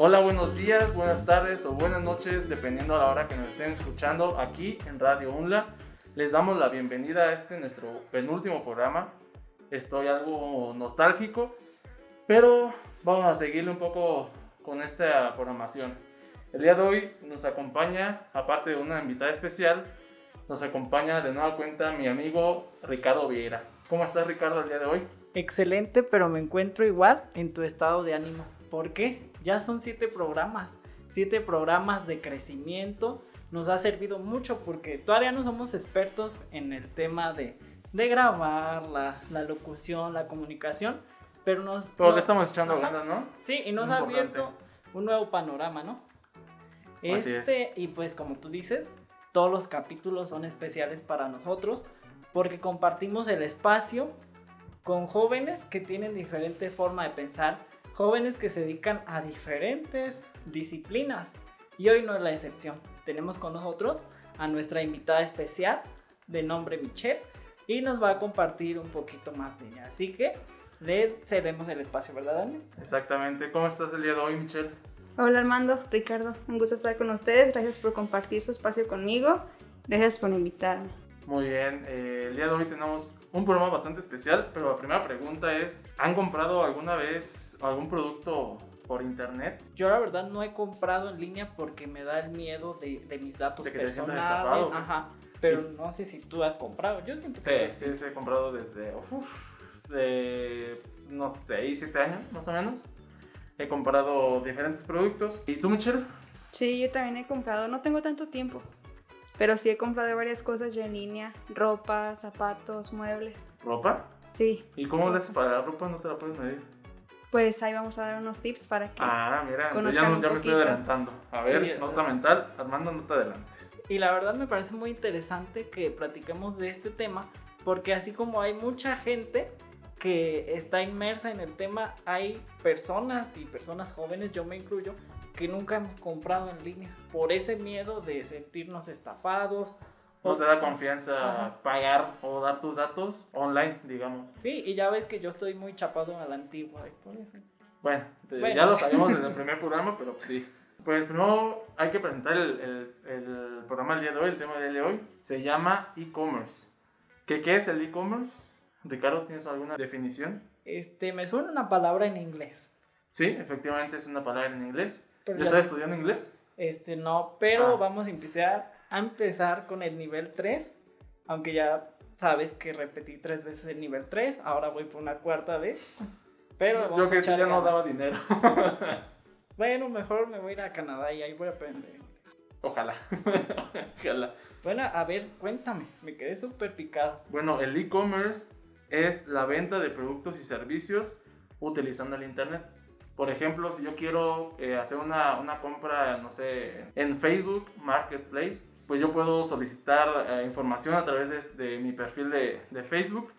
Hola, buenos días, buenas tardes o buenas noches, dependiendo a la hora que nos estén escuchando aquí en Radio UNLA. Les damos la bienvenida a este nuestro penúltimo programa. Estoy algo nostálgico, pero vamos a seguirle un poco con esta programación. El día de hoy nos acompaña, aparte de una invitada especial, nos acompaña de nueva cuenta mi amigo Ricardo Vieira. ¿Cómo estás Ricardo el día de hoy? Excelente, pero me encuentro igual en tu estado de ánimo. ¿Por qué? Ya son siete programas, siete programas de crecimiento. Nos ha servido mucho porque todavía no somos expertos en el tema de, de grabar, la, la locución, la comunicación, pero nos... Pero le estamos echando ganas, ¿no? Sí, y nos ha abierto un nuevo panorama, ¿no? Así Este, y pues como tú dices, todos los capítulos son especiales para nosotros porque compartimos el espacio con jóvenes que tienen diferente forma de pensar, jóvenes que se dedican a diferentes disciplinas. Y hoy no es la excepción. Tenemos con nosotros a nuestra invitada especial de nombre Michelle y nos va a compartir un poquito más de ella. Así que le cedemos el espacio, ¿verdad, Daniel? Exactamente. ¿Cómo estás el día de hoy, Michelle? Hola Armando, Ricardo, un gusto estar con ustedes. Gracias por compartir su espacio conmigo. Gracias por invitarme. Muy bien, eh, el día de hoy tenemos un programa bastante especial, pero la primera pregunta es, ¿han comprado alguna vez algún producto por internet? Yo la verdad no he comprado en línea porque me da el miedo de, de mis datos De que te personales. estafado, güey. Ajá. Pero no sé si tú has comprado. Yo siempre Sí, sí, sí, he comprado desde, uf, de unos 6, 7 años más o menos. He comprado diferentes productos. ¿Y tú, Michelle? Sí, yo también he comprado, no tengo tanto tiempo, pero sí he comprado varias cosas yo en línea, ropa, zapatos, muebles. ¿Ropa? Sí, ¿Y cómo le haces para la ropa? ¿No te la puedes medir? pues ahí vamos a dar unos tips para que... Ah, mira, ya, un me estoy adelantando. A ver, Sí, nota mental, Armando, no te adelantes. Y la verdad me parece muy interesante que platiquemos de este tema porque así como hay mucha gente que está inmersa en el tema, hay personas y personas jóvenes, yo me incluyo, que nunca hemos comprado en línea por ese miedo de sentirnos estafados. No te da confianza Ajá. pagar o dar tus datos online, digamos. Sí, y ya ves que yo estoy muy chapado a la antigua por eso. Bueno, Bueno. ya lo sabíamos desde el primer programa, pero pues sí. Pues primero hay que presentar el, el- el programa del día de hoy, el tema del día de hoy. Se llama e-commerce. ¿Qué, ¿Qué es el e-commerce? Ricardo, ¿tienes alguna definición? Este, me suena una palabra en inglés. Sí, efectivamente es una palabra en inglés. Pero ¿Ya estás estudiando inglés? Este, no, pero Ah. vamos a empezar, a empezar con el nivel 3. Aunque ya sabes que repetí tres veces el nivel 3, ahora voy por una cuarta vez. Pero vamos Yo a que echar ya no ganas. daba dinero. Bueno, mejor me voy a ir a Canadá y ahí voy a aprender. Ojalá. Ojalá. Bueno, a ver, cuéntame, me quedé súper picado. Bueno, el e-commerce es la venta de productos y servicios utilizando el Internet. Por ejemplo, si yo quiero eh, hacer una, una compra, no sé, en Facebook Marketplace, pues yo puedo solicitar eh, información a través de, de mi perfil de, de Facebook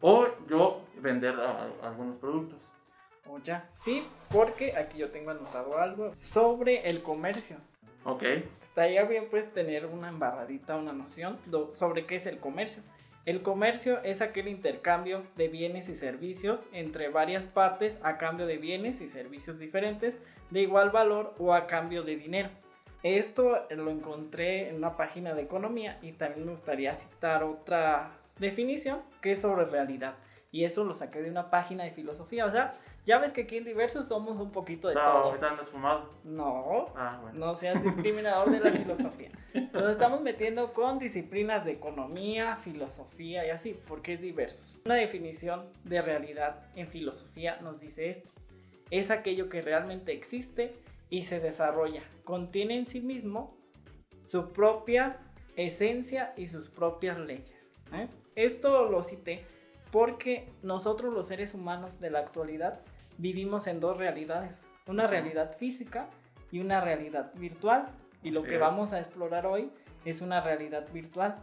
o yo vender a- a- algunos productos. O ya, sí, porque aquí yo tengo anotado algo sobre el comercio. Ok, Estaría bien pues tener una embarradita, una noción sobre qué es el comercio. El comercio es aquel intercambio de bienes y servicios entre varias partes a cambio de bienes y servicios diferentes de igual valor o a cambio de dinero. Esto lo encontré en una página de economía y también me gustaría citar otra definición que es sobre realidad. Y eso lo saqué de una página de filosofía. O sea, ya ves que aquí en Diversos somos un poquito o de sea, todo. ahorita andas fumado. No, Ah, bueno. no seas discriminador de la filosofía. Nos estamos metiendo con disciplinas de economía, filosofía y así, porque es diversos. Una definición de realidad en filosofía nos dice esto. Es aquello que realmente existe y se desarrolla. Contiene en sí mismo su propia esencia y sus propias leyes. ¿eh? Esto lo cité porque nosotros los seres humanos de la actualidad vivimos en dos realidades. Una realidad física y una realidad virtual. Y lo Así que es. vamos a explorar hoy es una realidad virtual,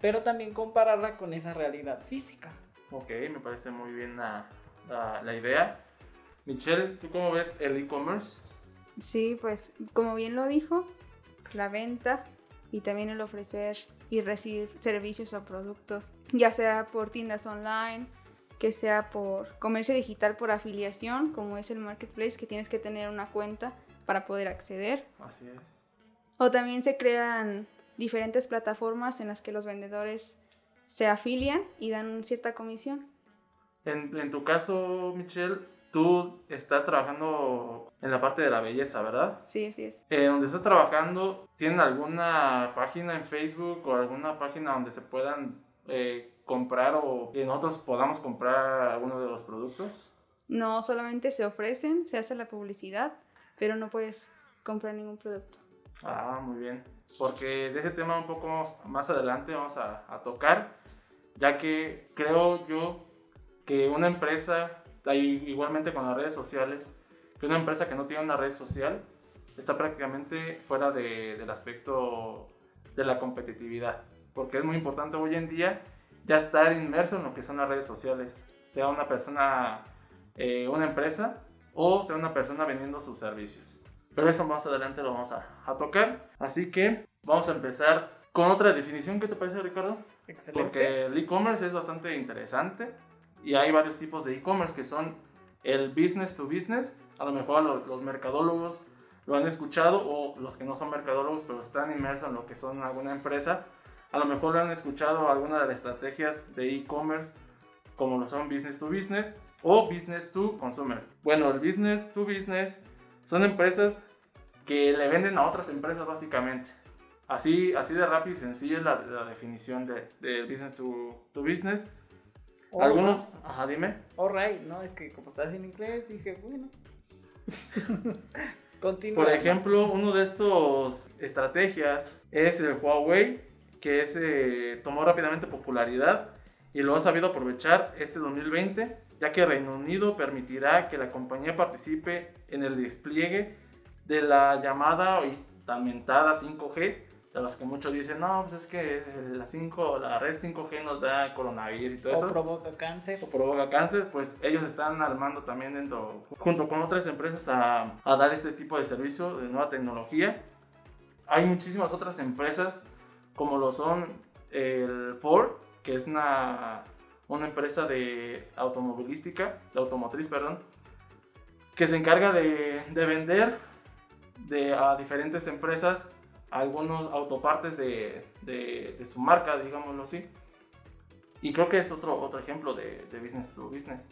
pero también compararla con esa realidad física. Ok, me parece muy bien la, la- la idea. Michelle, ¿tú cómo ves el e-commerce? Sí, pues como bien lo dijo, la venta y también el ofrecer y recibir servicios o productos, ya sea por tiendas online, que sea por comercio digital por afiliación, como es el marketplace, que tienes que tener una cuenta para poder acceder. Así es. O también se crean diferentes plataformas en las que los vendedores se afilian y dan cierta comisión. En, en tu caso, Michelle, tú estás trabajando en la parte de la belleza, ¿verdad? Sí, así es. Eh, donde estás trabajando, ¿tienen alguna página en Facebook o alguna página donde se puedan eh, comprar o que nosotros podamos comprar alguno de los productos? No solamente se ofrecen, se hace la publicidad, pero no puedes comprar ningún producto. Ah, muy bien. Porque de ese tema un poco más, más adelante vamos a, a tocar, ya que creo yo que una empresa, igualmente con las redes sociales, que una empresa que no tiene una red social está prácticamente fuera de- del aspecto de la competitividad. Porque es muy importante hoy en día ya estar inmerso en lo que son las redes sociales, sea una persona, eh, una empresa o sea una persona vendiendo sus servicios. Pero eso más adelante lo vamos a, a tocar. Así que vamos a empezar con otra definición. ¿Qué te parece, Ricardo? Excelente. Porque el e-commerce es bastante interesante y hay varios tipos de e-commerce que son el business to business. A lo mejor lo- los mercadólogos lo han escuchado o los que no son mercadólogos pero están inmersos en lo que son alguna empresa. A lo mejor lo han escuchado alguna de las estrategias de e-commerce como lo son business to business o business to consumer. Bueno, el business to business son empresas que le venden a otras empresas básicamente. Así, así de rápido y sencillo es la, la definición de, de business to, to business. O- Algunos, ajá, dime. Alright, no, es que como estás en inglés, dije, bueno. Continúa. Por ejemplo, uno de estos estrategias es el Huawei, que es, eh, tomó rápidamente popularidad y lo ha sabido aprovechar este 2020, ya que Reino Unido permitirá que la compañía participe en el despliegue de la llamada y tan mentada 5G, de las que muchos dicen, no, pues es que la, 5, la red 5G nos da coronavirus y todo o eso. provoca cáncer. o provoca cáncer, pues ellos están armando también dentro, junto con otras empresas a, a dar este tipo de servicio de nueva tecnología. Hay muchísimas otras empresas, como lo son el Ford, que es una, una empresa de automovilística, de automotriz, perdón, que se encarga de, de vender de, a diferentes empresas algunos autopartes de, de, de su marca, digámoslo así. Y creo que es otro, otro ejemplo de, de business to business.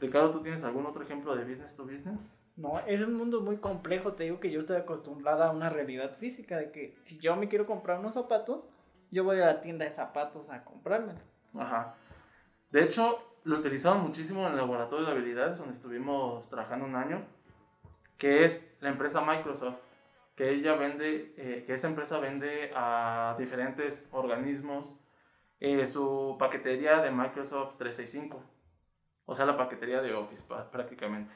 Ricardo, ¿tú tienes algún otro ejemplo de business to business? No, es un mundo muy complejo. Te digo que yo estoy acostumbrada a una realidad física de que si yo me quiero comprar unos zapatos, yo voy a la tienda de zapatos a comprármelos. Ajá. De hecho, lo utilizaban muchísimo en el laboratorio de habilidades donde estuvimos trabajando un año, que es la empresa Microsoft, que ella vende, eh, que esa empresa vende a diferentes organismos eh, su paquetería de Microsoft 365. O sea, la paquetería de Office prácticamente.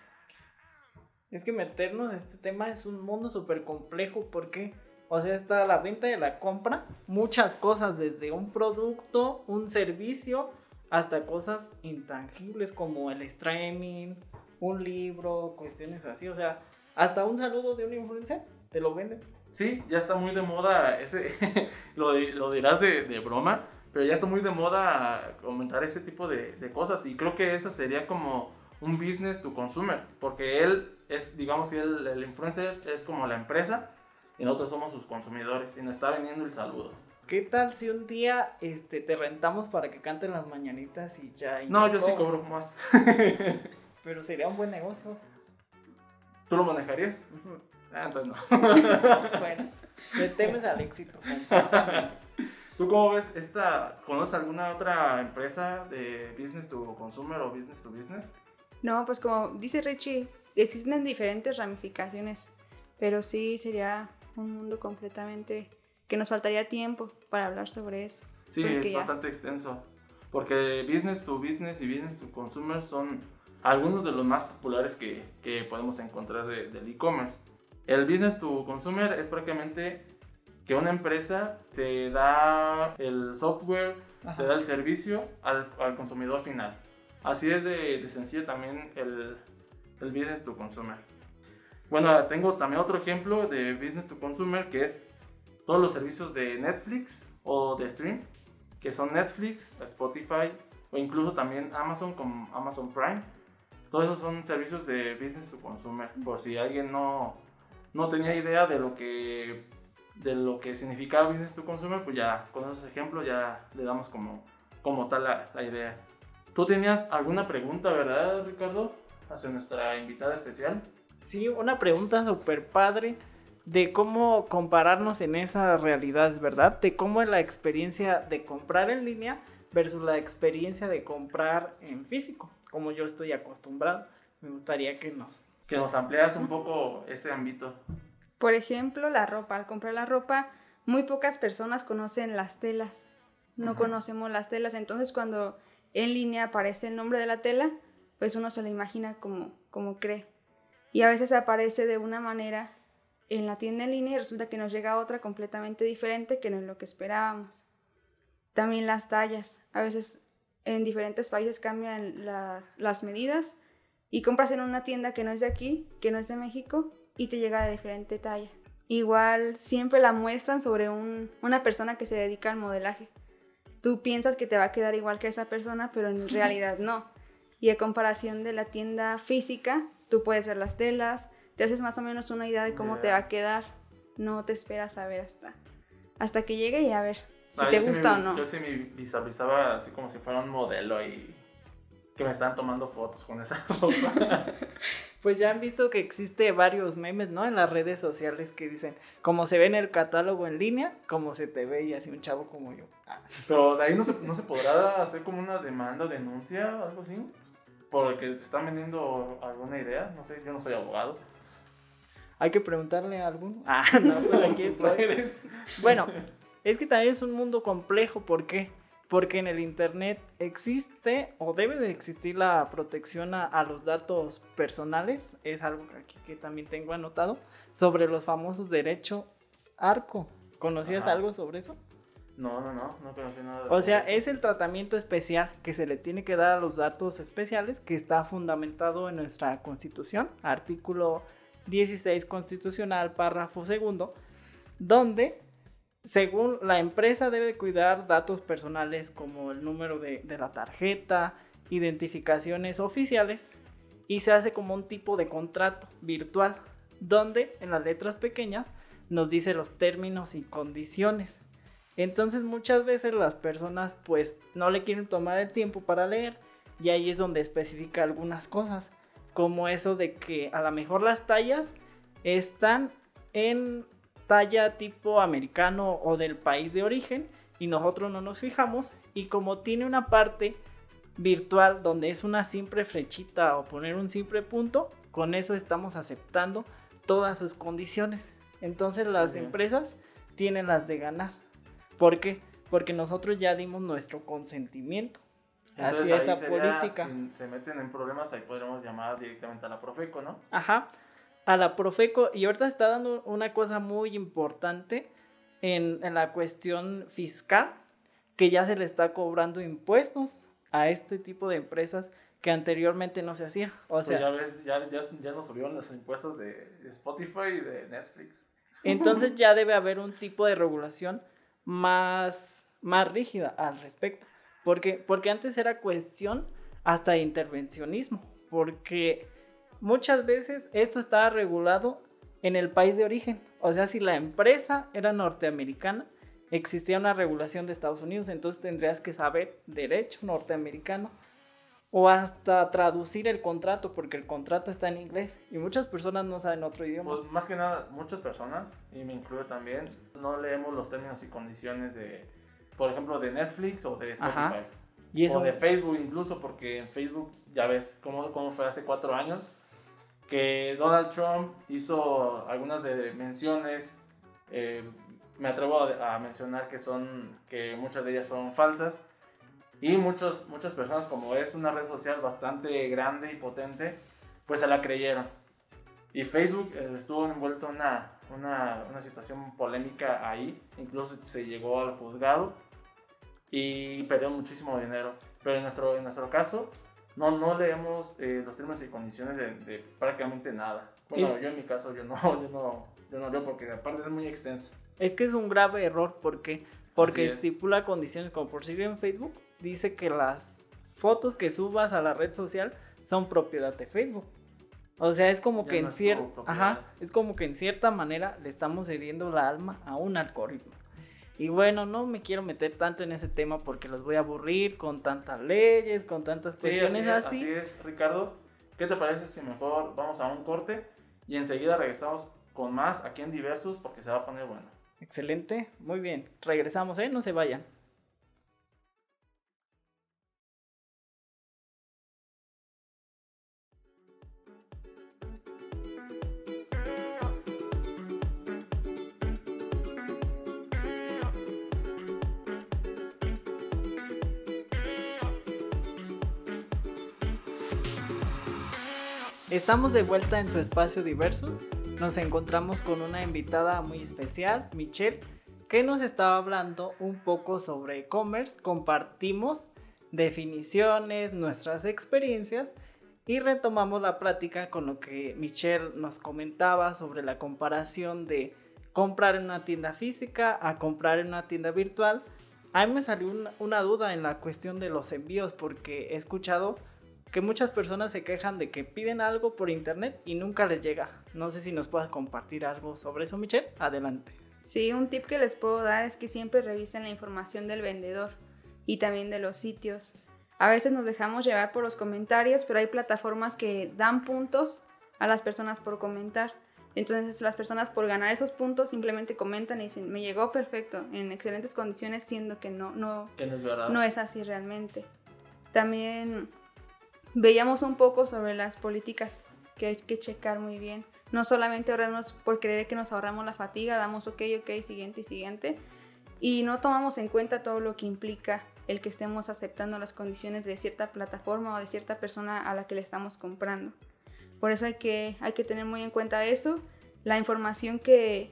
Es que meternos este tema es un mundo súper complejo porque, o sea, está la venta y la compra, muchas cosas, desde un producto, un servicio, hasta cosas intangibles como el streaming, un libro, cuestiones así, o sea, hasta un saludo de un influencer, te lo venden. Sí, ya está muy de moda ese, lo, lo dirás de, de broma, pero ya está muy de moda comentar ese tipo de, de cosas y creo que esa sería como un business to consumer, porque él es, digamos que el influencer es como la empresa y nosotros somos sus consumidores y nos está vendiendo el saludo. ¿Qué tal si un día este, te rentamos para que canten las mañanitas y ya? y No, te yo sí cobro? más. Pero sería un buen negocio. ¿Tú lo manejarías? Ujú. Ah, entonces no. bueno, le temes al éxito. ¿Tú cómo ves esta? ¿Conoces alguna otra empresa de business to consumer o business to business? No, pues como dice Richie, existen diferentes ramificaciones, pero sí sería un mundo completamente que nos faltaría tiempo para hablar sobre eso. Sí, es ya- bastante extenso. Porque business to business y business to consumer son algunos de los más populares que, que podemos encontrar de- del e-commerce. El business to consumer es prácticamente que una empresa te da el software, Ajá. te da el servicio al, al consumidor final. Así es de, de sencillo también el, el business to consumer. Bueno, tengo también otro ejemplo de business to consumer que es todos los servicios de Netflix o de stream, que son Netflix, Spotify, o incluso también Amazon como Amazon Prime. Todos esos son servicios de business to consumer. Por si alguien no, no tenía idea de lo que de lo que significaba business to consumer, pues ya con esos ejemplos ya le damos como, como tal la, la idea. Tú tenías alguna pregunta, ¿verdad, Ricardo? Hacia nuestra invitada especial. Sí, una pregunta súper padre de cómo compararnos en esas realidades, ¿verdad? De cómo es la experiencia de comprar en línea versus la experiencia de comprar en físico, como yo estoy acostumbrado. Me gustaría que nos... Que nos amplias un poco ese ámbito. Por ejemplo, la ropa. Al comprar la ropa, muy pocas personas conocen las telas. No conocemos las telas. Entonces, cuando en línea aparece el nombre de la tela, pues uno se lo imagina como, como cree. Y a veces aparece de una manera en la tienda en línea y resulta que nos llega otra completamente diferente que no es lo que esperábamos. También las tallas. A veces en diferentes países cambian las, las medidas y compras en una tienda que no es de aquí, que no es de México y te llega de diferente talla. Igual siempre la muestran sobre un, una persona que se dedica al modelaje. Tú piensas que te va a quedar igual que esa persona, pero en realidad no. Y a comparación de la tienda física, tú puedes ver las telas, te haces más o menos una idea de cómo te va a quedar. No te esperas a ver hasta, hasta que llegue y a ver si Ah, te sí gusta me- o no. Yo sí me visualizaba así como si fuera un modelo y que me estaban tomando fotos con esa ropa. Pues ya han visto que existe varios memes, ¿no? En las redes sociales que dicen, como se ve en el catálogo en línea, como se te ve y así un chavo como yo. Ah, Pero de ahí no se, no se podrá hacer como una demanda, denuncia o algo así. Porque te están vendiendo alguna idea. No sé, yo no soy abogado. Hay que preguntarle a alguno. Ah, no, aquí Pues tú estoy. Bueno, es que también es un mundo complejo. ¿Por qué? Porque en el Internet existe o debe de existir la protección a, a los datos personales. Es algo que aquí que también tengo anotado. Sobre los famosos derechos ARCO. ¿Conocías Ajá. algo sobre eso? No, no, no, no conocí nada. O sobre sea, eso. es el tratamiento especial que se le tiene que dar a los datos especiales que está fundamentado en nuestra constitución, artículo 16 constitucional, párrafo segundo, donde según la empresa debe de cuidar datos personales como el número de, de la tarjeta, identificaciones oficiales y se hace como un tipo de contrato virtual donde en las letras pequeñas nos dice los términos y condiciones. Entonces muchas veces las personas pues no le quieren tomar el tiempo para leer y ahí es donde especifica algunas cosas, como eso de que a lo mejor las tallas están en talla tipo americano o del país de origen y nosotros no nos fijamos y como tiene una parte virtual donde es una simple flechita o poner un simple punto, con eso estamos aceptando todas sus condiciones. Entonces las bien. empresas tienen las de ganar. ¿Por qué? Porque nosotros ya dimos nuestro consentimiento Entonces, hacia ahí esa sería, política. Si se meten en problemas, ahí podremos llamar directamente a la Profeco, ¿no? Ajá. A la Profeco. Y ahorita está dando una cosa muy importante en, en la cuestión fiscal, que ya se le está cobrando impuestos a este tipo de empresas que anteriormente no se hacía. O Pues sea, ya ves, ya, ya, ya nos subieron los impuestos de Spotify y de Netflix. entonces ya debe haber un tipo de regulación más, más rígida al respecto. Porque, porque antes era cuestión hasta de intervencionismo. Porque muchas veces esto estaba regulado en el país de origen. O sea, si la empresa era norteamericana, existía una regulación de Estados Unidos, entonces tendrías que saber derecho norteamericano o hasta traducir el contrato, porque el contrato está en inglés y muchas personas no saben otro idioma. Pues, más que nada, muchas personas, y me incluyo también, no leemos los términos y condiciones de, por ejemplo, de Netflix o de Spotify. Ajá. Y eso O de Facebook incluso, porque en Facebook ya ves cómo, cómo fue hace cuatro años, que Donald Trump hizo algunas de menciones, eh, me atrevo a, a mencionar que son, que muchas de ellas fueron falsas, y muchos, muchas personas, como es una red social bastante grande y potente, pues se la creyeron. Y Facebook eh, estuvo envuelto en una, una, una situación polémica ahí, incluso se llegó al juzgado y perdió muchísimo dinero. Pero en nuestro, en nuestro caso, no, no leemos eh, los términos y condiciones de, de prácticamente nada. Bueno, Es- yo en mi caso, yo no, yo no, yo no leo porque aparte es muy extenso. Es que es un grave error porque porque estipula condiciones como por si en Facebook dice que las fotos que subas a la red social son propiedad de Facebook. O sea, es como Ya que no en cierta, es como que en cierta manera le estamos cediendo la alma a un algoritmo. Y bueno, no me quiero meter tanto en ese tema porque los voy a aburrir con tantas leyes, con tantas Sí, así cuestiones es, así. así es, Ricardo. ¿Qué te parece si mejor vamos a un corte y enseguida regresamos con más aquí en Diversos porque se va a poner bueno? Excelente, muy bien. Regresamos, ¿eh? No se vayan. Estamos de vuelta en su espacio Diversos. Nos encontramos con una invitada muy especial, Michelle, que nos estaba hablando un poco sobre e-commerce. Compartimos definiciones, nuestras experiencias y retomamos la plática con lo que Michelle nos comentaba sobre la comparación de comprar en una tienda física a comprar en una tienda virtual. A mí me salió una, duda en la cuestión de los envíos porque he escuchado que muchas personas se quejan de que piden algo por internet y nunca les llega. No sé si nos puedas compartir algo sobre eso, Michelle. Adelante. Sí, un tip que les puedo dar es que siempre revisen la información del vendedor y también de los sitios. A veces nos dejamos llevar por los comentarios, pero hay plataformas que dan puntos a las personas por comentar. Entonces las personas por ganar esos puntos simplemente comentan y dicen, me llegó perfecto, en excelentes condiciones, siendo que no, no, Que no es verdad. no es así realmente. También veíamos un poco sobre las políticas que hay que checar muy bien. No solamente ahorrarnos por creer que nos ahorramos la fatiga, damos ok, ok, siguiente y siguiente. Y no tomamos en cuenta todo lo que implica el que estemos aceptando las condiciones de cierta plataforma o de cierta persona a la que le estamos comprando. Por eso hay que, hay que tener muy en cuenta eso. La información que,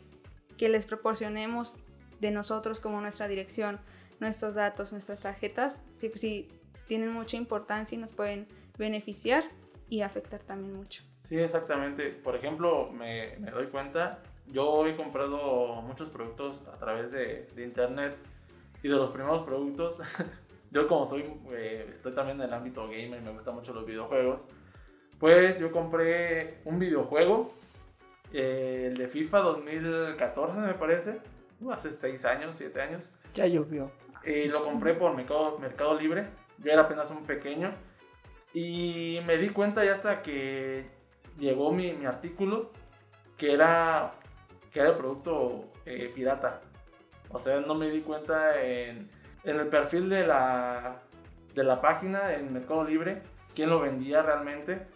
que les proporcionemos de nosotros como nuestra dirección, nuestros datos, nuestras tarjetas, sí, sí tienen mucha importancia y nos pueden beneficiar y afectar también mucho. Sí, exactamente. Por ejemplo, me, me doy cuenta, yo he comprado muchos productos a través de, de internet y de los primeros productos, yo como soy, eh, estoy también en el ámbito gamer y me gustan mucho los videojuegos, pues yo compré un videojuego, eh, el de FIFA 2014 me parece, uh, hace 6 años, 7 años, Ya llovió. y lo compré por Mercado, Mercado Libre. Yo era apenas un pequeño. Y me di cuenta ya hasta que llegó mi, mi artículo que era, que era el producto eh, pirata. O sea, no me di cuenta en, en el perfil de la, de la página en Mercado Libre quién lo vendía realmente.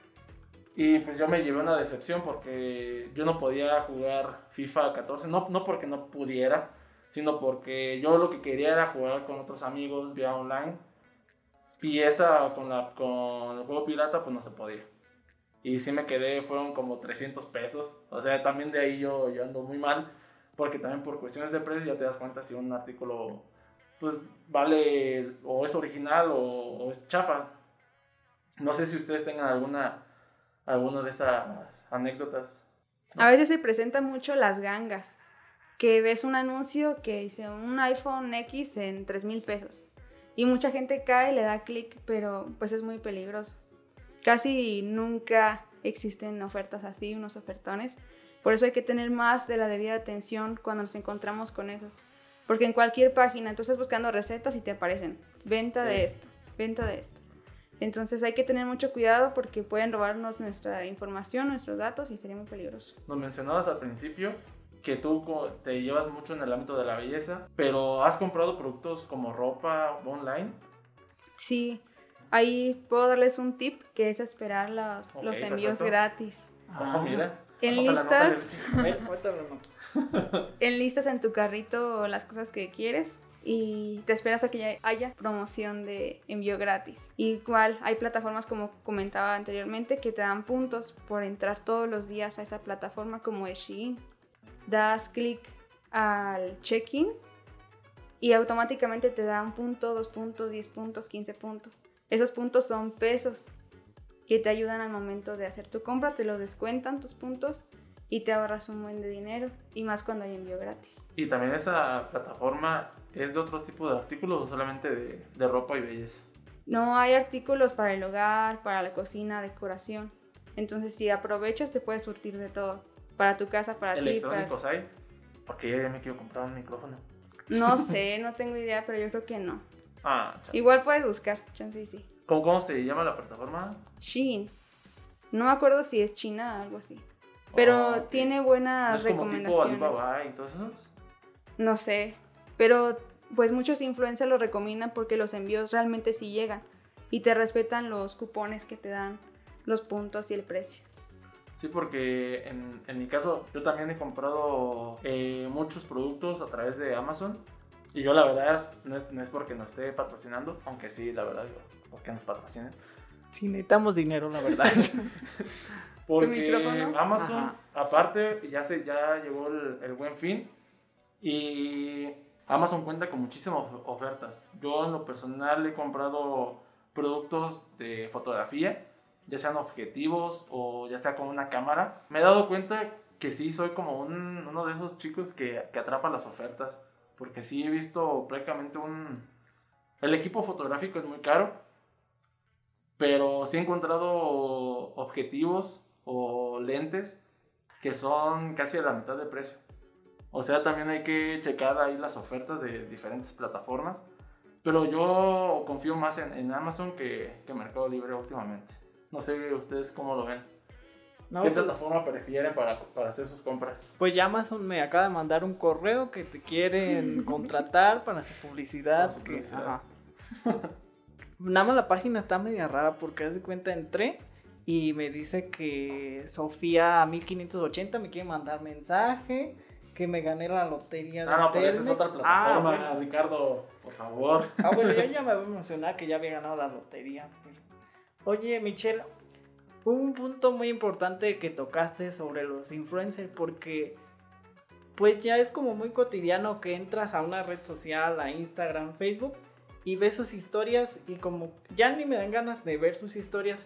Y pues yo me llevé una decepción porque yo no podía jugar FIFA 14. No, no porque no pudiera, sino porque yo lo que quería era jugar con otros amigos vía online. Esa con, la, con el juego pirata pues no se podía. Y sí me quedé, fueron como 300 pesos. O sea, también de ahí yo, yo ando muy mal. Porque también por cuestiones de precio ya te das cuenta si un artículo pues vale o es original o, o es chafa. No sé si ustedes tengan alguna, alguna de esas anécdotas. A veces se presentan mucho las gangas, que ves un anuncio que dice un iPhone X en 3 mil pesos. Y mucha gente cae, le da clic, pero pues es muy peligroso. Casi nunca existen ofertas así, unos ofertones. Por eso hay que tener más de la debida atención cuando nos encontramos con esos. Porque en cualquier página tú estás buscando recetas y te aparecen venta Sí. de esto, venta de esto. Entonces hay que tener mucho cuidado porque pueden robarnos nuestra información, nuestros datos y sería muy peligroso. Nos mencionabas al principio que tú te llevas mucho en el ámbito de la belleza, pero has comprado productos como ropa online. Sí, ahí puedo darles un tip que es esperar los, los envíos perfecto. gratis. Ojo, mira. En Anota la nota listas. ahorita hablamos. Enlistas en tu carrito las cosas que quieres y te esperas a que ya haya promoción de envío gratis. Igual hay plataformas como comentaba anteriormente que te dan puntos por entrar todos los días a esa plataforma como es Shein. Das clic al check-in y automáticamente te da un punto, dos puntos, 10 puntos, 15 puntos. Esos puntos son pesos que te ayudan al momento de hacer tu compra, te lo descuentan tus puntos y te ahorras un buen de dinero y más cuando hay envío gratis. Y también esa plataforma es de otro tipo de artículos o solamente de, de ropa y belleza. No hay artículos para el hogar, para la cocina, decoración. Entonces, si aprovechas, te puedes surtir de todo. Para tu casa, para ti. Para... ¿Electrónicos hay? Porque yo ya me quiero comprar un micrófono. No sé, no tengo idea, pero yo creo que no. Ah, chale. Igual puedes buscar, chance sí. ¿Cómo, ¿Cómo se llama la plataforma? Shein. No me acuerdo si es China o algo así. Pero Ah, tiene ¿No buenas es como tipo recomendaciones. Alibaba y todos esos? No sé. Pero pues muchos influencers lo recomiendan porque los envíos realmente sí llegan. Y te respetan los cupones que te dan, los puntos y el precio. Sí, porque en, en mi caso yo también he comprado eh, muchos productos a través de Amazon. Y yo la verdad, no es, no es porque nos esté patrocinando, aunque sí, la verdad, yo, porque nos patrocinen. Sí, necesitamos dinero, la verdad. Porque? Amazon, Ajá. aparte, ya, se, ya llegó el, el buen fin y Amazon cuenta con muchísimas of- ofertas. Yo en lo personal he comprado productos de fotografía, ya sean objetivos o ya sea con una cámara. Me he dado cuenta que sí, soy como un- uno de esos chicos que, que atrapa las ofertas, porque sí he visto prácticamente un... El equipo fotográfico es muy caro, pero sí he encontrado objetivos o lentes que son casi a la mitad de precio. O sea, también hay que checar ahí las ofertas de diferentes plataformas. Pero yo confío más en, en Amazon que, que Mercado Libre últimamente. No sé ustedes cómo lo ven. No, ¿Qué pues, plataforma prefieren para, para hacer sus compras? pues ya Amazon me acaba de mandar un correo que te quieren contratar para su publicidad. Para su que- publicidad. ajá. Nada más la página está media rara porque haz de cuenta entré y me dice que Sofía 1580 me quiere mandar mensaje, que me gané la lotería de Ah, no, pero esa es otra plataforma, Ah, bueno. Ricardo, por favor. Ah, bueno, yo ya me voy a emocionar que ya había ganado la lotería. pero- Oye, Michelle, un punto muy importante que tocaste sobre los influencers porque pues ya es como muy cotidiano que entras a una red social, a Instagram, Facebook y ves sus historias y como ya ni me dan ganas de ver sus historias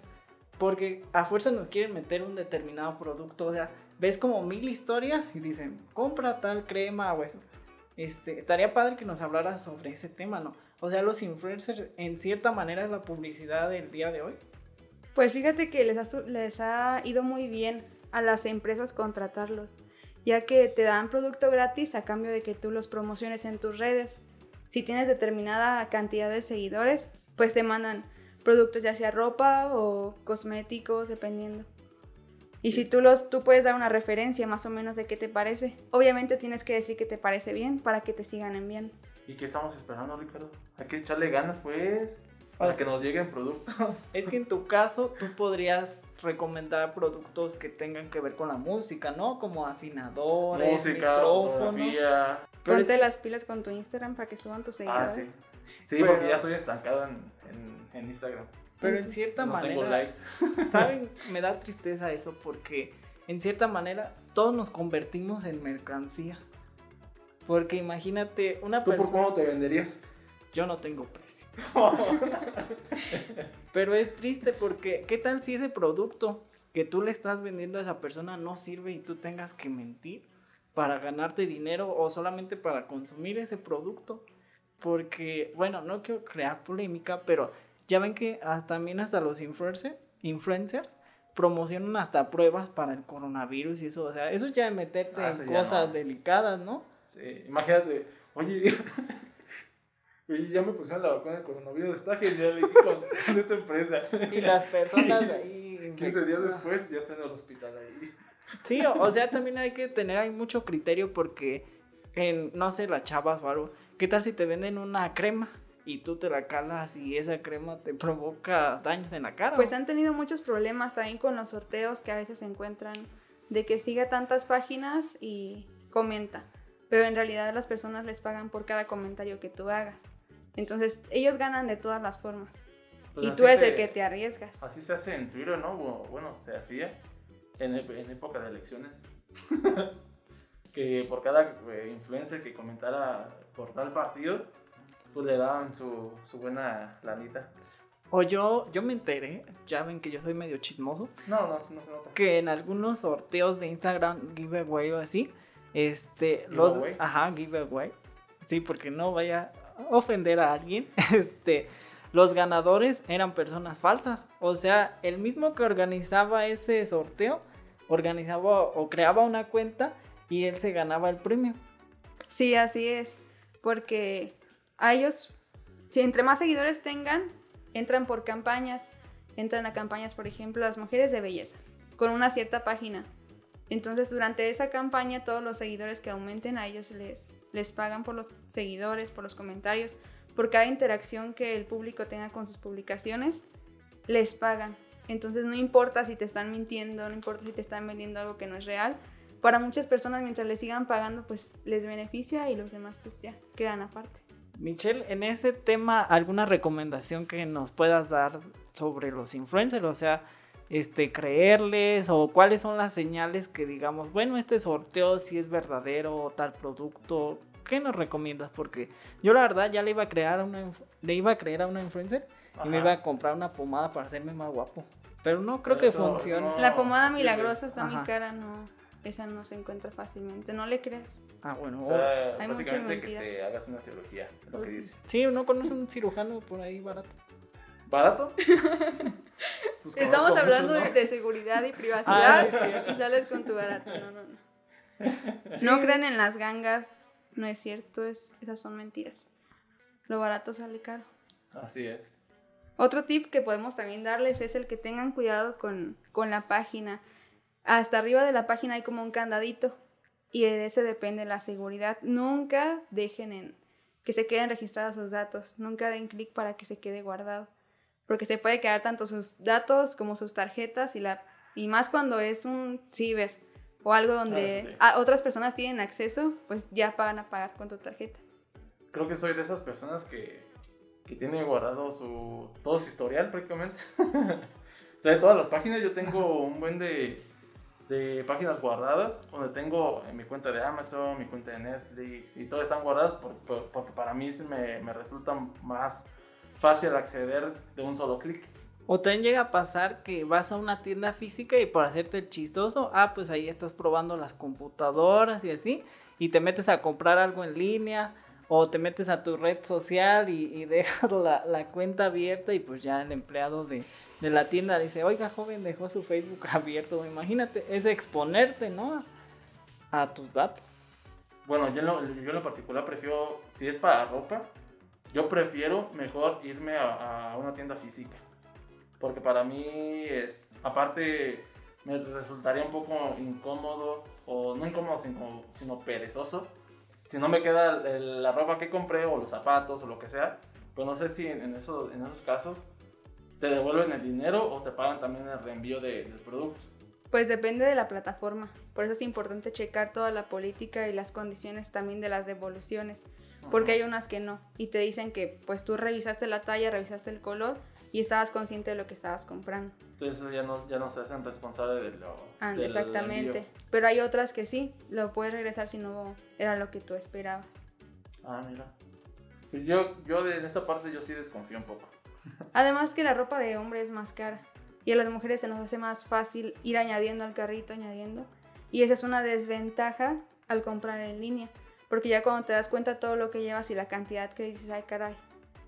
porque a fuerza nos quieren meter un determinado producto, o sea, ves como mil historias y dicen, compra tal crema o eso. Este, estaría padre que nos hablara sobre ese tema, ¿no? O sea, los influencers en cierta manera es la publicidad del día de hoy. Pues fíjate que les ha, les ha ido muy bien a las empresas contratarlos, ya que te dan producto gratis a cambio de que tú los promociones en tus redes. Si tienes determinada cantidad de seguidores, pues te mandan productos ya sea ropa o cosméticos, dependiendo. Y si tú los tú puedes dar una referencia más o menos de qué te parece. Obviamente tienes que decir que te parece bien para que te sigan enviando. ¿Y qué estamos esperando, Ricardo? Hay que echarle ganas, pues, para Pues- que nos lleguen productos. Es que en tu caso tú podrías recomendar productos que tengan que ver con la música, ¿no? Como afinadores, Música, micrófonos. es Ponte que- las pilas con tu Instagram para que suban tus Ah, seguidores. sí. Sí, Pero- porque ya estoy estancado en, en, en Instagram. Pero en cierta no tengo manera, likes. ¿saben? Me da tristeza eso porque en cierta manera todos nos convertimos en mercancía. Porque imagínate una ¿Tú por persona... cómo te venderías? Yo no tengo precio. Pero es triste porque, ¿qué tal si ese producto que tú le estás vendiendo a esa persona no sirve y tú tengas que mentir para ganarte dinero o solamente para consumir ese producto? Porque, bueno, no quiero crear polémica, pero ya ven que hasta- también hasta los influencer- influencers promocionan hasta pruebas para el coronavirus y eso. O sea, eso ya es meterte Ah, en cosas no. delicadas, ¿no? Sí, imagínate, oye, oye, ya me pusieron la vacuna del coronavirus, está genial, y con, con esta empresa. Y las personas de ahí... 15 días después ya está en el hospital ahí. Sí, o, o sea, también hay que tener ahí mucho criterio porque en, no sé, las chavas o algo, ¿qué tal si te venden una crema y tú te la calas y esa crema te provoca daños en la cara? Pues han tenido muchos problemas también con los sorteos que a veces se encuentran de que siga tantas páginas y comenta. Pero en realidad las personas les pagan por cada comentario que tú hagas. Entonces ellos ganan de todas las formas. Pues y tú eres se- el que te arriesgas. Así se hace en Twitter, ¿no? Bu- Bueno, se hacía en, ep- en época de elecciones. que por cada eh, influencer que comentara por tal partido, pues le daban su, su buena lanita. O yo, yo me enteré, ya ven que yo soy medio chismoso, No, no, no se nota. que en algunos sorteos de Instagram, giveaway o así, este, los, ajá, giveaway, sí, porque no vaya a ofender a alguien, este, los ganadores eran personas falsas. O sea, el mismo que organizaba ese sorteo, organizaba o creaba una cuenta y él se ganaba el premio. Sí, así es. Porque a ellos, si entre más seguidores tengan, entran por campañas. Entran a campañas, por ejemplo, las mujeres de belleza, con una cierta página. Entonces, durante esa campaña, todos los seguidores que aumenten a ellos les, les pagan por los seguidores, por los comentarios, por cada interacción que el público tenga con sus publicaciones, les pagan. Entonces, no importa si te están mintiendo, no importa si te están vendiendo algo que no es real. Para muchas personas, mientras les sigan pagando, pues les beneficia y los demás, pues ya quedan aparte. Michelle, en ese tema, ¿alguna recomendación que nos puedas dar sobre los influencers? O sea, este, creerles o cuáles son las señales que digamos, bueno, este sorteo si es verdadero o tal producto. ¿Qué nos recomiendas? Porque yo la verdad ya le iba a crear a una, le iba a creer a una influencer y me iba a comprar una pomada para hacerme más guapo. Pero no creo que funcione. la pomada milagrosa está muy cara, no. Esa no se encuentra fácilmente, no le creas. Ah, bueno. O sea, hay básicamente que te hagas una cirugía, lo que dice. Sí, uno conoce un cirujano por ahí barato. ¿Barato? Pues Estamos hablando de, seguridad y privacidad ah, y sales con tu barato. No, no, no. No crean en las gangas, no es cierto, es, esas son mentiras. Lo barato sale caro. Así es. Otro tip que podemos también darles es el que tengan cuidado con, con la página. Hasta arriba de la página hay como un candadito y de ese depende la seguridad. Nunca dejen en que se queden registrados sus datos, nunca den clic para que se quede guardado, porque se puede quedar tanto sus datos como sus tarjetas y la y más cuando es un ciber o algo donde otras personas tienen acceso, pues ya pagan a pagar con tu tarjeta. Creo que soy de esas personas que, que tienen guardado su todo su historial prácticamente. o sea, de todas las páginas yo tengo un buen de de páginas guardadas, donde tengo mi cuenta de Amazon, mi cuenta de Netflix y todas están guardadas porque para mí me, me resulta más fácil acceder de un solo clic. O también llega a pasar que vas a una tienda física y por hacerte el chistoso, ah, pues ahí estás probando las computadoras y así, y te metes a comprar algo en línea, o te metes a tu red social y, dejas la, cuenta abierta y pues ya el empleado de, la tienda dice, oiga joven, dejó su Facebook abierto. Imagínate, es exponerte, ¿no? A, tus datos. Bueno, yo en, lo, yo en lo particular prefiero, si es para ropa, yo prefiero mejor irme a, una tienda física. Porque para mí es, aparte, me resultaría un poco incómodo, o no incómodo, sino, sino perezoso si no me queda la ropa que compré o los zapatos o lo que sea, pues no sé si en, esos, en esos casos te devuelven el dinero o te pagan también el reenvío de, del producto. Pues depende de la plataforma. Por eso es importante checar toda la política y las condiciones también de las devoluciones. Porque hay unas que no. Y te dicen que pues tú revisaste la talla, revisaste el color y estabas consciente de lo que estabas comprando. Entonces ya no, ya no se hacen responsables de lo... Ah, exactamente. Pero hay otras que sí, lo puedes regresar si no era lo que tú esperabas. Ah, mira. Pues yo, yo de, en esta parte yo sí desconfío un poco. Además que la ropa de hombre es más cara. Y a las mujeres se nos hace más fácil ir añadiendo al carrito, añadiendo. Y esa es una desventaja al comprar en línea. Porque ya cuando te das cuenta todo lo que llevas y la cantidad que dices, ay caray,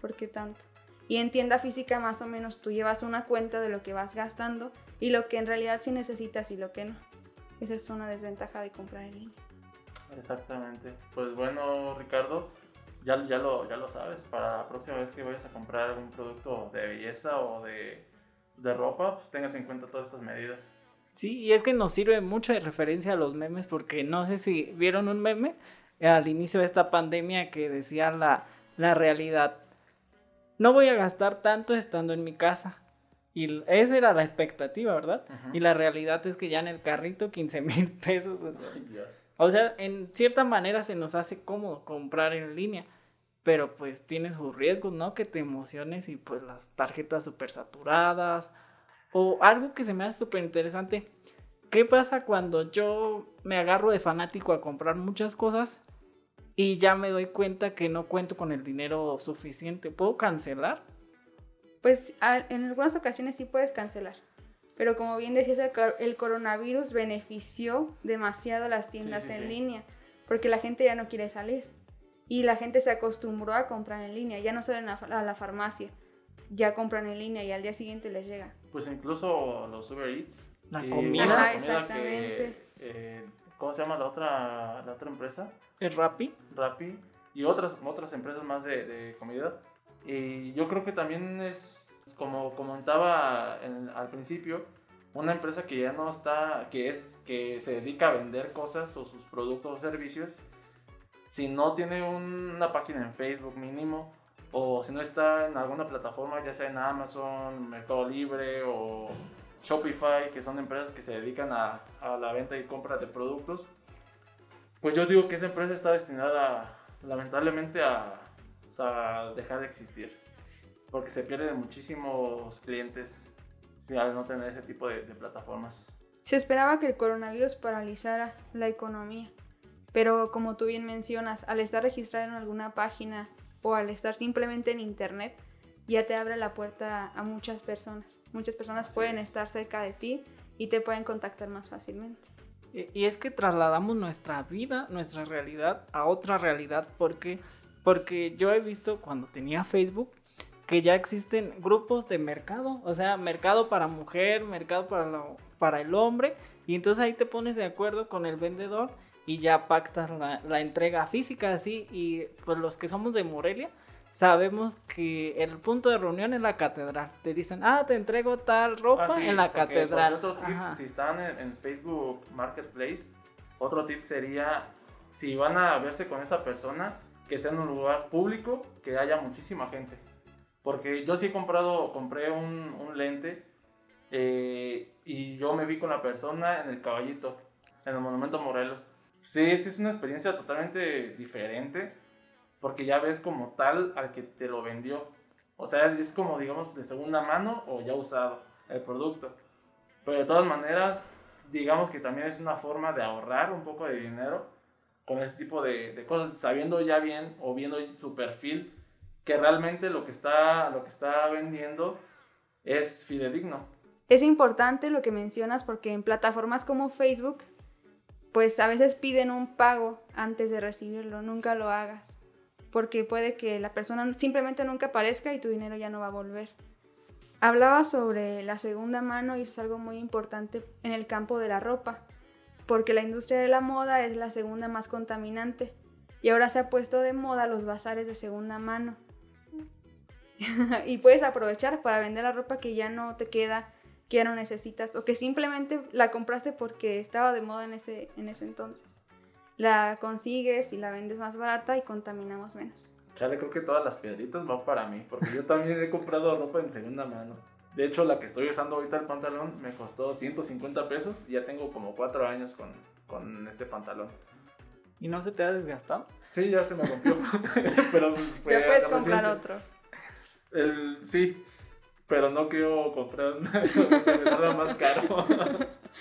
¿por qué tanto? Y en tienda física más o menos tú llevas una cuenta de lo que vas gastando y lo que en realidad sí necesitas y lo que no. Esa es una desventaja de comprar en línea. Exactamente. Pues bueno, Ricardo, ya, ya, lo, ya lo sabes. Para la próxima vez que vayas a comprar algún producto de belleza o de, de ropa, pues tengas en cuenta todas estas medidas. Sí, y es que nos sirve mucho de referencia a los memes porque no sé si vieron un meme al inicio de esta pandemia que decía la, la realidad no voy a gastar tanto estando en mi casa. Y esa era la expectativa, ¿verdad? Y la realidad es que ya en el carrito 15 mil pesos. O sea, en cierta manera se nos hace cómodo comprar en línea. Pero pues tiene sus riesgos, ¿no? Que te emociones y pues las tarjetas súper saturadas. O algo que se me hace súper interesante. ¿Qué pasa cuando yo me agarro de fanático a comprar muchas cosas y ya me doy cuenta que no cuento con el dinero suficiente. ¿Puedo cancelar? Pues en algunas ocasiones sí puedes cancelar. Pero como bien decías, el coronavirus benefició demasiado las tiendas en línea, porque la gente ya no quiere salir. Y la gente se acostumbró a comprar en línea, ya no salen a la farmacia. ya compran en línea y al día siguiente les llega. Pues incluso los Uber Eats. La y comida. Ajá, que, exactamente. eh, ¿Cómo se llama la otra, la otra empresa? ¿El Rappi? Rappi y otras, otras empresas más de, de comida. Y yo creo que también es, como comentaba en- al principio, una empresa que ya no está, que es, que se dedica a vender cosas o sus productos o servicios, si no tiene un- una página en Facebook mínimo, o si no está en alguna plataforma, ya sea en Amazon, Mercado Libre o Shopify, que son empresas que se dedican a, a la venta y compra de productos, pues yo digo que esa empresa está destinada, lamentablemente, a, a dejar de existir. Porque se pierden muchísimos clientes si al no tener ese tipo de, de plataformas. Se esperaba que el coronavirus paralizara la economía, pero como tú bien mencionas, al estar registrado en alguna página o al estar simplemente en internet, ya te abre la puerta a muchas personas. Muchas personas Así pueden es. estar cerca de ti y te pueden contactar más fácilmente. Y y es que trasladamos nuestra vida, nuestra realidad a otra realidad porque porque yo he visto cuando tenía Facebook que ya existen grupos de mercado, o sea, mercado para mujer, mercado para lo- para el hombre y entonces ahí te pones de acuerdo con el vendedor y ya pactas la, la entrega física así y pues los que somos de Morelia sabemos que el punto de reunión es la catedral. Te dicen, ah, te entrego tal ropa Ah, sí, en la catedral. Otro tip, si están en, en Facebook Marketplace, otro tip sería, si van a verse con esa persona, que sea en un lugar público, que haya muchísima gente. Porque yo sí he comprado, compré un, un lente eh, y yo me vi con la persona en el caballito, en el Monumento Morelos. Sí, sí es una experiencia totalmente diferente, porque ya ves como tal al que te lo vendió. O sea, es como, digamos, de segunda mano o ya usado el producto. Pero de todas maneras, digamos que también es una forma de ahorrar un poco de dinero con este tipo de, de cosas, sabiendo ya bien o viendo su perfil que realmente lo que está, lo que está vendiendo es fidedigno. Es importante lo que mencionas porque en plataformas como Facebook, pues a veces piden un pago antes de recibirlo, nunca lo hagas, porque puede que la persona simplemente nunca aparezca y tu dinero ya no va a volver. Hablaba sobre la segunda mano y eso es algo muy importante en el campo de la ropa, porque la industria de la moda es la segunda más contaminante y ahora se ha puesto de moda los bazares de segunda mano. y puedes aprovechar para vender la ropa que ya no te queda, que ya no necesitas o que simplemente la compraste porque estaba de moda en ese, en ese entonces. La consigues y la vendes más barata y contaminamos menos. Chale, creo que todas las piedritas van para mí, porque yo también he comprado ropa en segunda mano. De hecho, la que estoy usando ahorita el pantalón me costó 150 pesos y ya tengo como 4 años con, con este pantalón. ¿Y no se te ha desgastado? Sí, ya se me rompió. pero fue Ya puedes reciente. comprar otro. El, sí, pero no quiero comprar una que me salga más caro.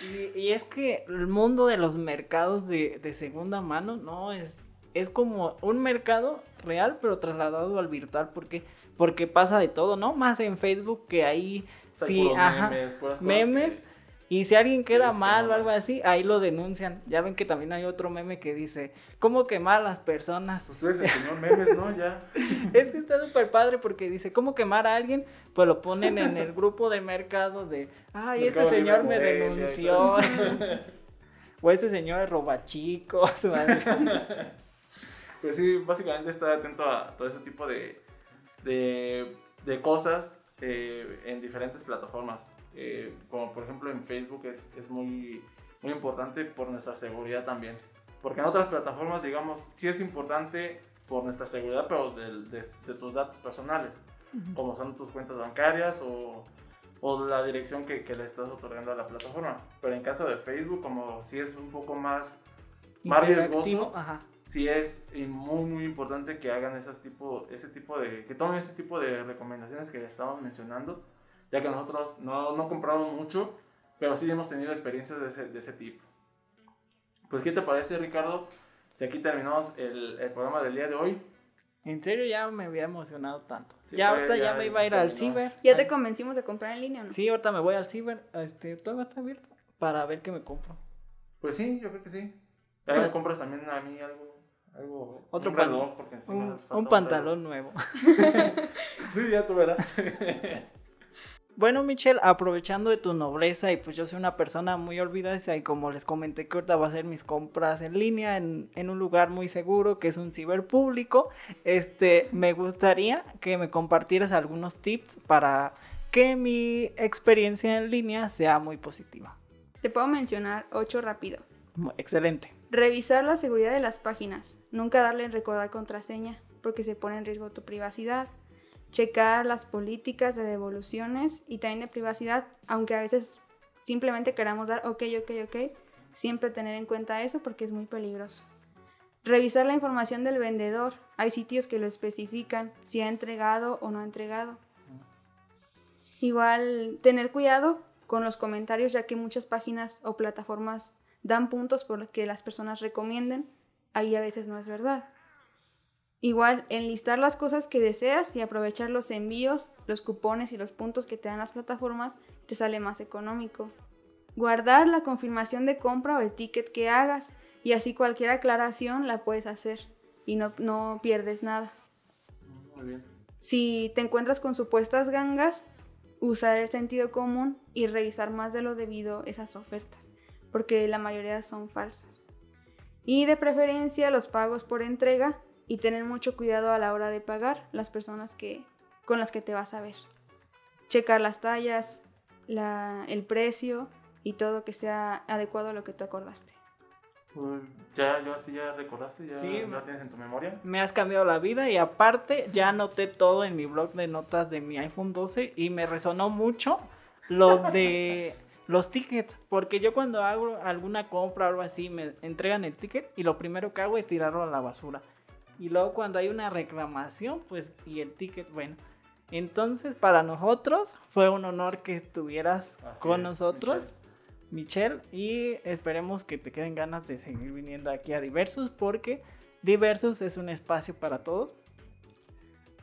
Y, y es que el mundo de los mercados de, de segunda mano, no, es, es como un mercado real, pero trasladado al virtual, porque, porque pasa de todo, ¿no? Más en Facebook que ahí, sí, ajá, memes, puras cosas memes, que- y si alguien queda es que mal no o algo así, ahí lo denuncian. Ya ven que también hay otro meme que dice, ¿cómo quemar a las personas? Pues tú eres el señor memes, ¿no? Ya. Es que está súper padre porque dice, ¿cómo quemar a alguien? Pues lo ponen en el grupo de mercado de, ay, este Mercado señor me denunció. o ese señor es robachicos. Pues sí, básicamente estar atento a todo ese tipo de, de, de cosas eh, en diferentes plataformas. Eh, como por ejemplo en Facebook es, es muy, muy importante por nuestra seguridad también. Porque en otras plataformas, digamos, sí es importante por nuestra seguridad, pero del- de, de tus datos personales, como son tus cuentas bancarias o, o la dirección que, que le estás otorgando a la plataforma. Pero en caso de Facebook, como sí es un poco más, más riesgoso, Ajá. Sí es muy muy importante que hagan esas tipo, ese tipo de, que tomen ese tipo de recomendaciones que estamos mencionando, ya que nosotros no, no compramos mucho, pero sí hemos tenido experiencias de ese, de ese tipo. Pues, ¿qué te parece, Ricardo? Si aquí terminamos el, el programa del día de hoy. En serio, ya me había emocionado tanto. Sí, ya pues, ahorita ya, ya me iba a ir al ciber. ¿Ya te convencimos de comprar en línea o no? Sí, ahorita me voy al ciber. Este, todavía está abierto para ver qué me compro. Pues sí, yo creo que sí. Ya me compras también a mí algo. Algo, Otro un pan- reloj, porque encima Un, nos falta un pantalón nuevo. Sí, ya tú verás. Bueno, Michelle, aprovechando de tu nobleza y pues yo soy una persona muy olvidadiza y como les comenté que ahorita voy a hacer mis compras en línea en, en un lugar muy seguro que es un ciberpúblico, este, me gustaría que me compartieras algunos tips para que mi experiencia en línea sea muy positiva. Te puedo mencionar ocho rápido. Excelente. Revisar la seguridad de las páginas. Nunca darle en recordar contraseña porque se pone en riesgo tu privacidad. Checar las políticas de devoluciones y también de privacidad, aunque a veces simplemente queramos dar ok, ok, ok. Siempre tener en cuenta eso porque es muy peligroso. Revisar la información del vendedor. Hay sitios que lo especifican si ha entregado o no ha entregado. Igual tener cuidado con los comentarios ya que muchas páginas o plataformas dan puntos por lo que las personas recomienden, ahí a veces no es verdad. Igual, enlistar las cosas que deseas y aprovechar los envíos, los cupones y los puntos que te dan las plataformas te sale más económico. Guardar la confirmación de compra o el ticket que hagas y así cualquier aclaración la puedes hacer y no, no pierdes nada. Muy bien. Si te encuentras con supuestas gangas, usar el sentido común y revisar más de lo debido esas ofertas, porque la mayoría son falsas. Y de preferencia los pagos por entrega y tener mucho cuidado a la hora de pagar las personas que, con las que te vas a ver. Checar las tallas, la- el precio y todo que sea adecuado a lo que tú acordaste. Pues, ya, yo así ya recordaste, ya Sí. lo tienes en tu memoria. Me has cambiado la vida y aparte ya anoté todo en mi blog de notas de mi iPhone 12 y me resonó mucho lo de los tickets, porque yo cuando hago alguna compra o algo así me entregan el ticket y lo primero que hago es tirarlo a la basura. Y luego cuando hay una reclamación, pues y el ticket, bueno. Entonces para nosotros fue un honor que estuvieras Así con es, nosotros. Michelle, y esperemos que te queden ganas de seguir viniendo aquí a Diversus porque Diversus es un espacio para todos.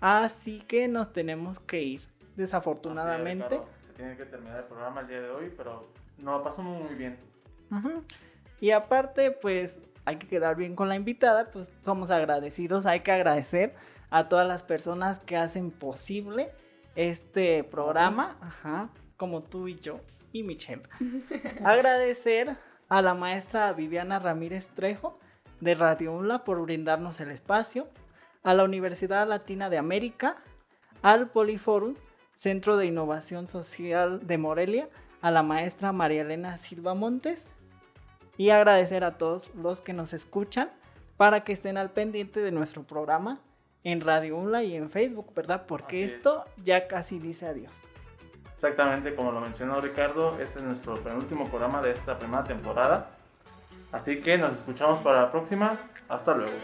Así que nos tenemos que ir, Así es, desafortunadamente. Tiene que terminar el programa el día de hoy, pero no, pasó muy bien. Ujú. Y aparte, pues hay que quedar bien con la invitada, pues somos agradecidos, hay que agradecer a todas las personas que hacen posible este programa, ajá, como tú y yo y Michelle. Agradecer a la maestra Viviana Ramírez Trejo de Radio UNLA por brindarnos el espacio, a la Universidad Latina de América, al Poliforum, Centro de Innovación Social de Morelia, a la maestra María Elena Silva Montes y agradecer a todos los que nos escuchan para que estén al pendiente de nuestro programa en Radio UNLA y en Facebook, ¿verdad? Porque Así es. esto ya casi dice adiós. Exactamente como lo mencionó Ricardo, este es nuestro penúltimo programa de esta primera temporada. Así que nos escuchamos para la próxima. Hasta luego.